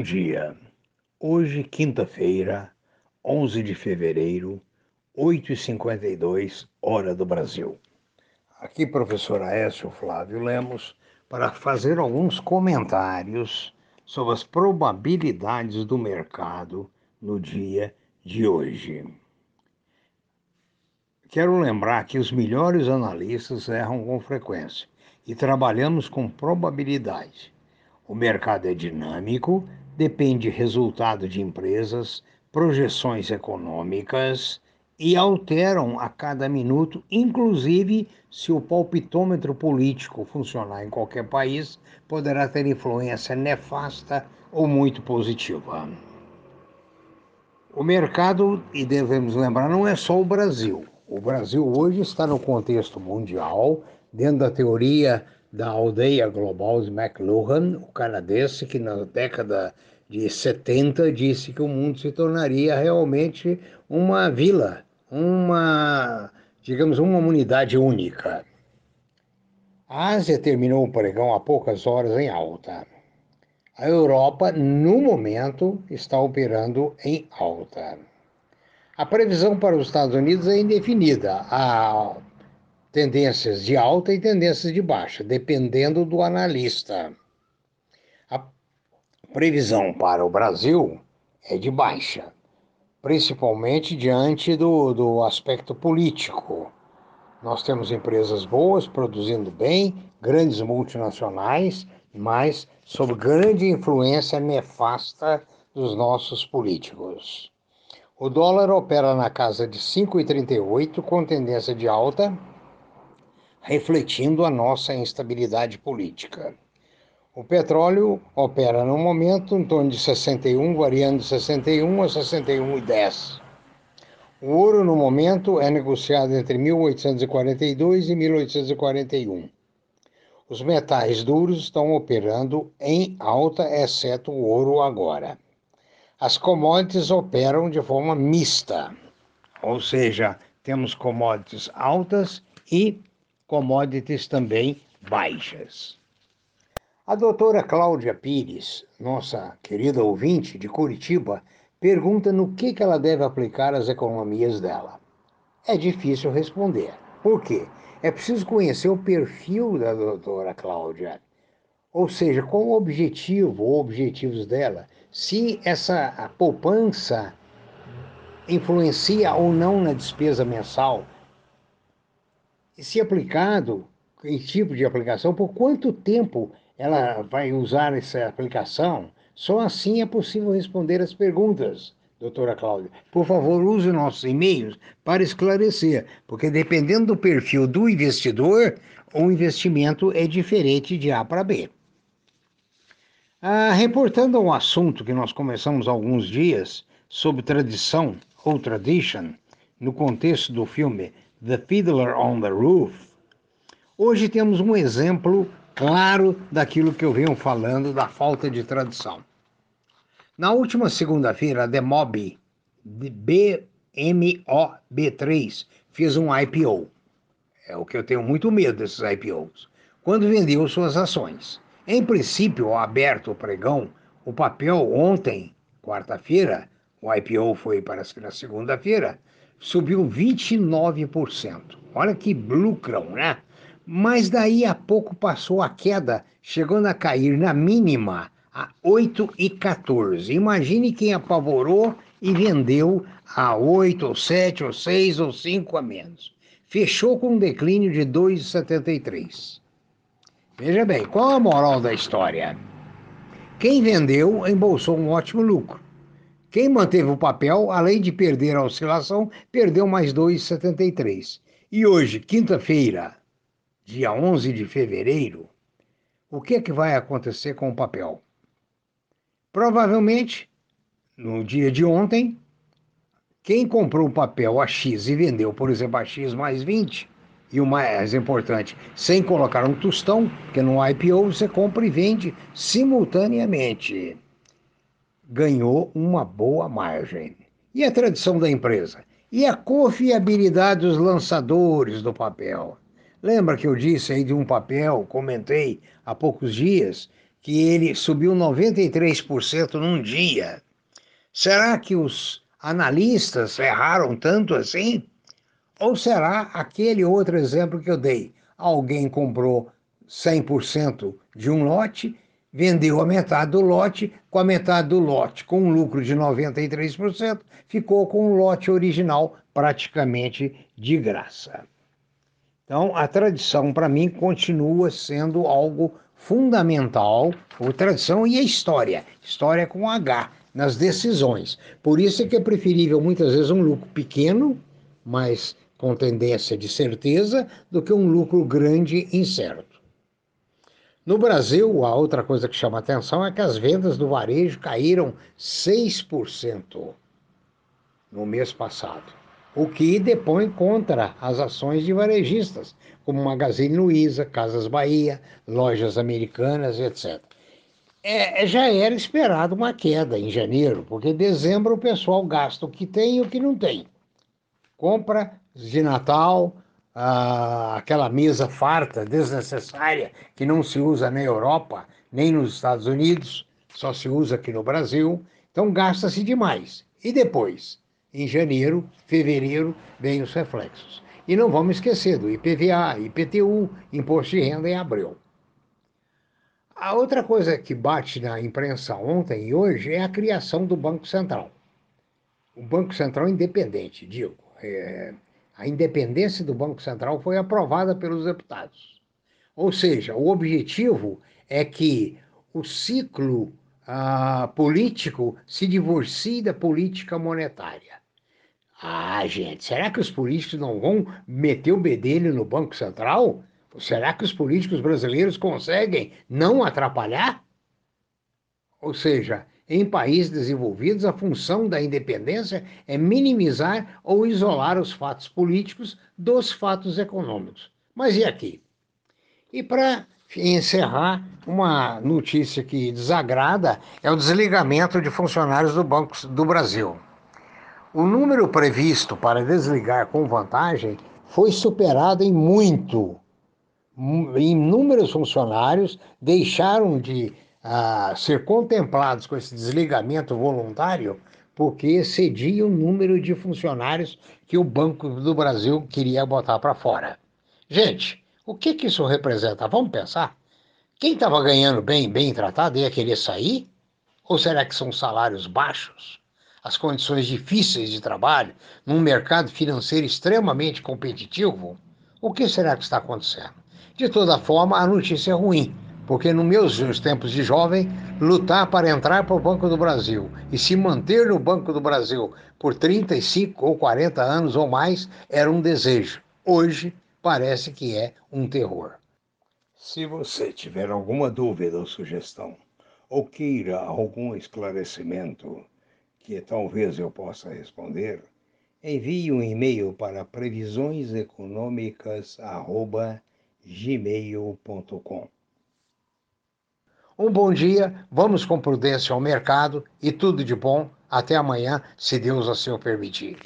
Bom dia. Hoje, quinta-feira, 11 de fevereiro, 8h52, hora do Brasil. Aqui, professor Aécio Flávio Lemos, para fazer alguns comentários sobre as probabilidades do mercado no dia de hoje. Quero lembrar que os melhores analistas erram com frequência e trabalhamos com probabilidade. O mercado é dinâmico, depende resultado de empresas, projeções econômicas e alteram a cada minuto, inclusive se o palpitômetro político funcionar em qualquer país, poderá ter influência nefasta ou muito positiva. O mercado, e devemos lembrar, não é só o Brasil. O Brasil hoje está no contexto mundial, dentro da teoria da aldeia global de McLuhan, o canadense que na década de 70 disse que o mundo se tornaria realmente uma vila, uma, digamos, uma unidade única. A Ásia terminou o pregão há poucas horas em alta. A Europa, no momento, está operando em alta. A previsão para os Estados Unidos é indefinida. A tendências de alta e tendências de baixa, dependendo do analista. A previsão para o Brasil é de baixa, principalmente diante do, do aspecto político. Nós temos empresas boas, produzindo bem, grandes multinacionais, mas sob grande influência nefasta dos nossos políticos. O dólar opera na casa de 5,38 com tendência de alta refletindo a nossa instabilidade política. O petróleo opera no momento em torno de 61, variando de 61 a 61,10. O ouro no momento é negociado entre 1842 e 1841. Os metais duros estão operando em alta, exceto o ouro agora. As commodities operam de forma mista, ou seja, temos commodities altas e commodities também baixas. A doutora Cláudia Pires, nossa querida ouvinte de Curitiba, pergunta no que, que ela deve aplicar as economias dela. É difícil responder. Por quê? É preciso conhecer o perfil da doutora Cláudia. Ou seja, qual o objetivo ou objetivos dela. Se essa poupança influencia ou não na despesa mensal, se aplicado, em tipo de aplicação, por quanto tempo ela vai usar essa aplicação? Só assim é possível responder as perguntas, doutora Cláudia. Por favor, use nossos e-mails para esclarecer, porque dependendo do perfil do investidor, o investimento é diferente de A para B. Ah, reportando um assunto que nós começamos há alguns dias sobre tradição ou tradition, no contexto do filme The Fiddler on the Roof, hoje temos um exemplo claro daquilo que eu venho falando da falta de tradição. Na última segunda-feira, a Demob, BMOB3, fez um IPO. É o que eu tenho muito medo desses IPOs. Quando vendeu suas ações. Em princípio, aberto o pregão, o papel ontem, quarta-feira, o IPO foi para segunda-feira, subiu 29%. Olha que lucrão, né? Mas daí a pouco passou a queda, chegando a cair na mínima a 8,14. Imagine quem apavorou e vendeu a 8, ou 7, ou 6, ou 5 a menos. Fechou com um declínio de 2,73. Veja bem, qual a moral da história? Quem vendeu embolsou um ótimo lucro. Quem manteve o papel, além de perder a oscilação, perdeu mais 2,73. E hoje, quinta-feira, dia 11 de fevereiro, o que é que vai acontecer com o papel? Provavelmente, no dia de ontem, quem comprou o papel a X e vendeu, por exemplo, a X mais 20, e o mais importante, sem colocar um tostão, porque no IPO você compra e vende simultaneamente ganhou uma boa margem. E a tradição da empresa? E a confiabilidade dos lançadores do papel? Lembra que eu disse aí de um papel, comentei há poucos dias, que ele subiu 93% num dia. Será que os analistas erraram tanto assim? Ou será aquele outro exemplo que eu dei? Alguém comprou 100% de um lote, vendeu a metade do lote, com a metade do lote, com um lucro de 93%, ficou com o lote original praticamente de graça. Então, a tradição, para mim, continua sendo algo fundamental, a tradição e a história, história com H, nas decisões. Por isso é que é preferível, muitas vezes, um lucro pequeno, mas com tendência de certeza, do que um lucro grande incerto. No Brasil, a outra coisa que chama atenção é que as vendas do varejo caíram 6% no mês passado o que depõe contra as ações de varejistas, como Magazine Luiza, Casas Bahia, lojas americanas, etc. É, já era esperado uma queda em janeiro, porque em dezembro o pessoal gasta o que tem e o que não tem. Compra de Natal, ah, aquela mesa farta, desnecessária, que não se usa na Europa, nem nos Estados Unidos, só se usa aqui no Brasil. Então gasta-se demais. E depois? Em janeiro, fevereiro, vem os reflexos. E não vamos esquecer do IPVA, IPTU, Imposto de Renda em abril. A outra coisa que bate na imprensa ontem e hoje é a criação do Banco Central. O Banco Central independente, digo. É, a independência do Banco Central foi aprovada pelos deputados. Ou seja, o objetivo é que o ciclo ah, político se divorcie da política monetária. Ah, gente, será que os políticos não vão meter o bedelho no Banco Central? Será que os políticos brasileiros conseguem não atrapalhar? Ou seja, em países desenvolvidos, a função da independência é minimizar ou isolar os fatos políticos dos fatos econômicos. Mas e aqui? E para encerrar, uma notícia que desagrada é o desligamento de funcionários do Banco do Brasil. O número previsto para desligar com vantagem foi superado em muito. Inúmeros funcionários deixaram de uh, ser contemplados com esse desligamento voluntário porque excediam o número de funcionários que o Banco do Brasil queria botar para fora. Gente, o que, que isso representa? Vamos pensar. Quem estava ganhando bem, bem tratado, ia querer sair? Ou será que são salários baixos? as condições difíceis de trabalho, num mercado financeiro extremamente competitivo, o que será que está acontecendo? De toda forma, a notícia é ruim, porque nos meus tempos de jovem, lutar para entrar para o Banco do Brasil e se manter no Banco do Brasil por 35 ou 40 anos ou mais era um desejo. Hoje, parece que é um terror. Se você tiver alguma dúvida ou sugestão, ou queira algum esclarecimento, que talvez eu possa responder, envie um e-mail para previsioneseconômicas@gmail.com. Um bom dia, vamos com prudência ao mercado e tudo de bom. Até amanhã, se Deus assim o permitir.